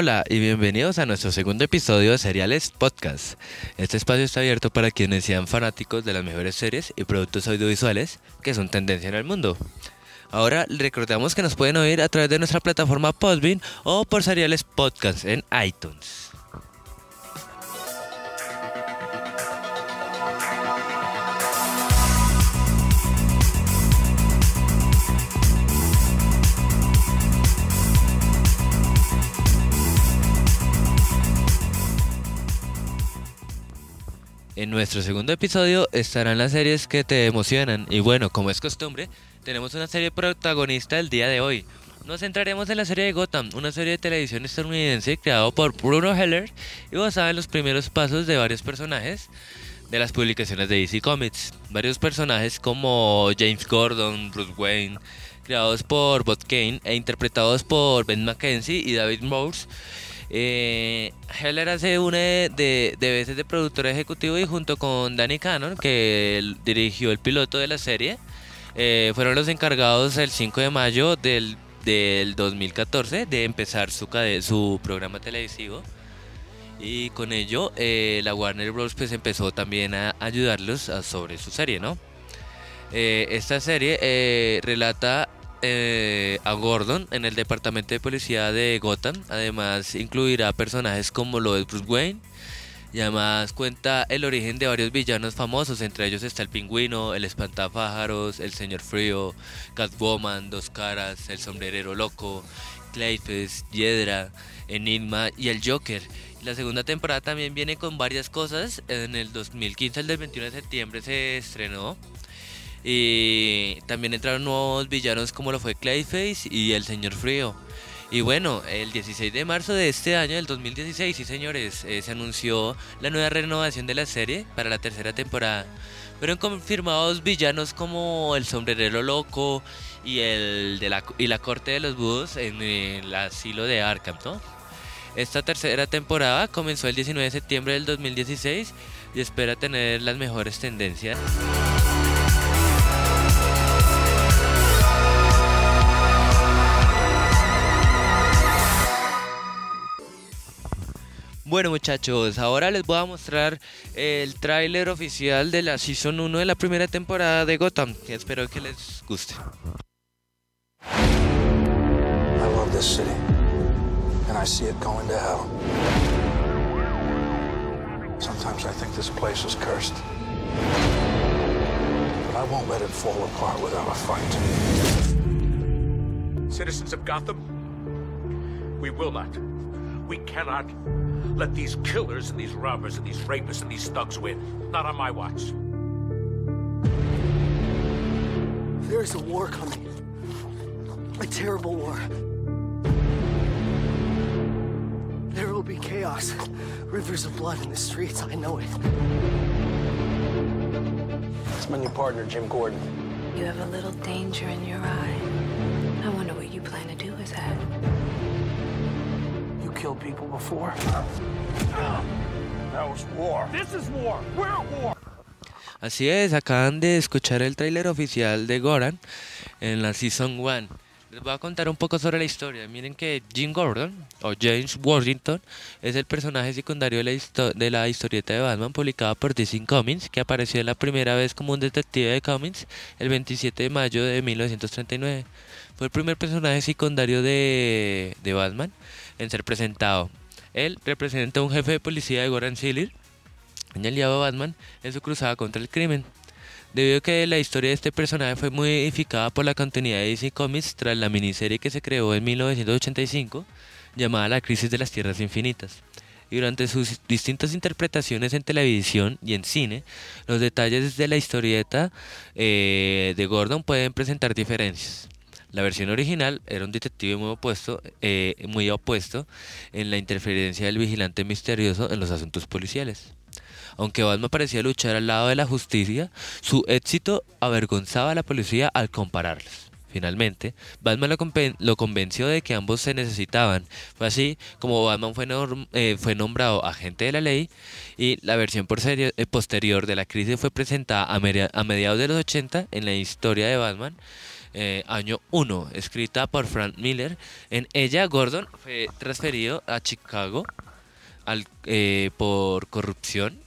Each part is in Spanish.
Hola y bienvenidos a nuestro segundo episodio de Seriales Podcast. Este espacio está abierto para quienes sean fanáticos de las mejores series y productos audiovisuales que son tendencia en el mundo. Ahora recordamos que nos pueden oír a través de nuestra plataforma Podbean o por Seriales Podcast en iTunes. En nuestro segundo episodio estarán las series que te emocionan y bueno, como es costumbre, tenemos una serie protagonista el día de hoy. Nos centraremos en la serie de Gotham, una serie de televisión estadounidense creada por Bruno Heller y basada en los primeros pasos de varios personajes de las publicaciones de DC Comics. Varios personajes como James Gordon, Bruce Wayne, creados por Bob Kane e interpretados por Ben McKenzie y David Morse eh, Heller hace una de, veces de productor ejecutivo y junto con Danny Cannon, que dirigió el piloto de la serie, eh, fueron los encargados el 5 de mayo del, 2014 de empezar su, su programa televisivo. Y con ello, eh, la Warner Bros. Pues empezó también a ayudarlos sobre su serie, ¿no? Eh, esta serie relata eh, a Gordon en el departamento de policía de Gotham. Además, incluirá personajes como lo de Bruce Wayne. Y además cuenta el origen de varios villanos famosos, entre ellos está el pingüino, el espantapájaros, el señor frío, Catwoman, Dos Caras, el sombrerero loco, Clayface, Hiedra, Enigma y el Joker. La segunda temporada también viene con varias cosas. En el 2015, el del 21 de septiembre, se estrenó y también entraron nuevos villanos como lo fue Clayface y el Señor Frío. Y bueno, el 16 de marzo de este año, del 2016, sí señores, eh, se anunció la nueva renovación de la serie para la tercera temporada. Fueron confirmados villanos como el sombrerero loco y el de la, y la corte de los búhos en el asilo de Arkham, Esta tercera temporada comenzó el 19 de septiembre del 2016 y espera tener las mejores tendencias. Bueno muchachos, ahora les voy a mostrar el tráiler oficial de la Season 1 de la primera temporada de Gotham. Espero que les guste. I love this city, and I see it going to hell. Sometimes I think this place is cursed. But I won't let it fall apart without a fight. Citizens of Gotham, we will not. We cannot let these killers and these robbers and these rapists and these thugs win. Not on my watch. There is a war coming. A terrible war. There will be chaos. Rivers of blood in the streets. I know it. It's my new partner, Jim Gordon. You have a little danger in your eye. I wonder what you plan to do with that. Así es, acaban de escuchar el tráiler oficial de Goran en la Season 1. Les voy a contar un poco sobre la historia. Miren que Jim Gordon, o James Washington, es el personaje secundario de la, historieta de Batman publicada por DC Comics, que apareció la primera vez como un detective de cómics el 27 de mayo de 1939. Fue el primer personaje secundario de, de Batman en ser presentado. Él representa a un jefe de policía de Goran un aliado a Batman, en su cruzada contra el crimen. Debido a que la historia de este personaje fue modificada por la continuidad de DC Comics tras la miniserie que se creó en 1985, llamada La Crisis de las Tierras Infinitas. Y durante sus distintas interpretaciones en televisión y en cine, los detalles de la historieta eh, de Gordon pueden presentar diferencias. La versión original era un detective muy opuesto, eh, muy opuesto en la interferencia del vigilante misterioso en los asuntos policiales. Aunque Batman parecía luchar al lado de la justicia, su éxito avergonzaba a la policía al compararlos. Finalmente, Batman lo, convenció de que ambos se necesitaban. Fue así como Batman fue, eh, nombrado agente de la ley y la versión eh, posterior de la crisis fue presentada a, a mediados de los 80 en la historia de Batman eh, año 1, escrita por Frank Miller. En ella, Gordon fue transferido a Chicago por corrupción,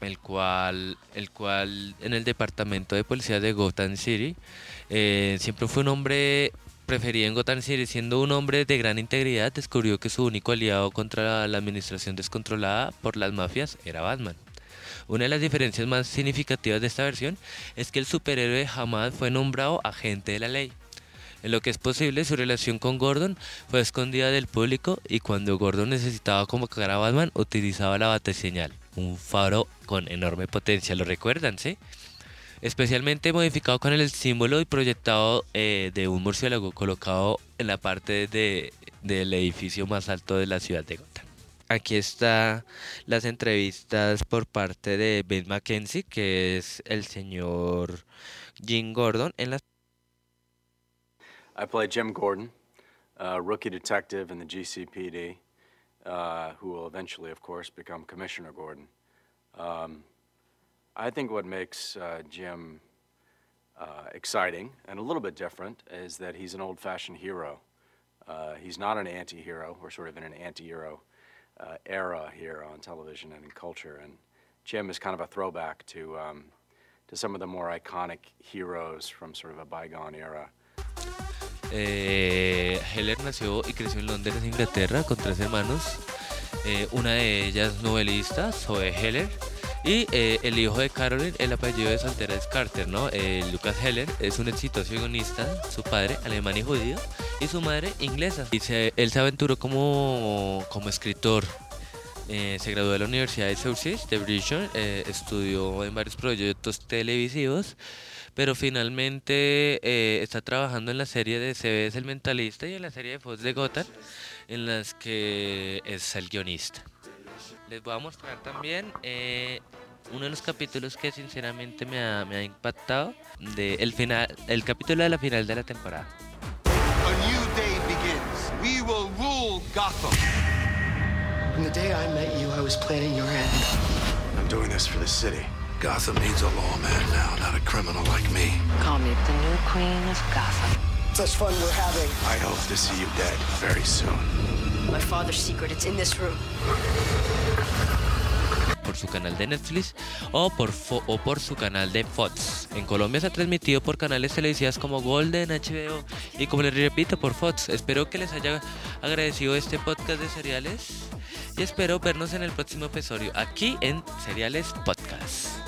el cual, el cual en el departamento de policía de Gotham City eh, siempre fue un hombre preferido en Gotham City, siendo un hombre de gran integridad, descubrió que su único aliado contra la administración descontrolada por las mafias era Batman. Una de las diferencias más significativas de esta versión es que el superhéroe jamás fue nombrado agente de la ley. En lo que es posible, su relación con Gordon fue escondida del público y cuando Gordon necesitaba convocar a Batman, utilizaba la señal, un faro con enorme potencia. ¿Lo recuerdan, sí? Especialmente modificado con el símbolo y proyectado eh, de un murciélago colocado en la parte de, del edificio más alto de la ciudad de Gotham. Aquí está las entrevistas por parte de Ben McKenzie, que es el señor Jim Gordon en las I play Jim Gordon, a rookie detective in the GCPD, uh, who will eventually, of course, become Commissioner Gordon. Um, I think what makes uh, Jim uh, exciting and a little bit different is that he's an old fashioned hero. Uh, he's not an anti hero. We're sort of in an anti hero uh, era here on television and in culture. And Jim is kind of a throwback to, um, to some of the more iconic heroes from sort of a bygone era. Eh, Heller nació y creció en Londres, Inglaterra, con tres hermanos. Eh, una de ellas novelista, Zoe Heller. Y eh, el hijo de Caroline, el apellido de soltera es Carter, ¿no? Lucas Heller es un exitoso guionista, su padre alemán y judío, y su madre inglesa. Él se aventuró como, como escritor. Eh, se graduó de la Universidad de Sussex de Bristol, estudió en varios proyectos televisivos, pero finalmente está trabajando en la serie de CBS El Mentalista y en la serie de Fox de Gotham, en las que es el guionista. Les voy a mostrar también eh, uno de los capítulos que sinceramente me ha, impactado el final, el capítulo de la final de la temporada. A new day begins. We will rule Gotham. From the day I met you, I was planning your end. I'm doing this for the city. Gotham needs a lawman now, not a criminal like me. Call me the new queen of Gotham. Such fun we're having. I hope to see you dead very soon. My father's secret, it's in this room. por su canal de Netflix o por, o por su canal de Fox. En Colombia se ha transmitido por canales televisivos como Golden, HBO y como les repito por Fox. Espero que les haya agradecido este podcast de seriales y espero vernos en el próximo episodio aquí en Seriales Podcast.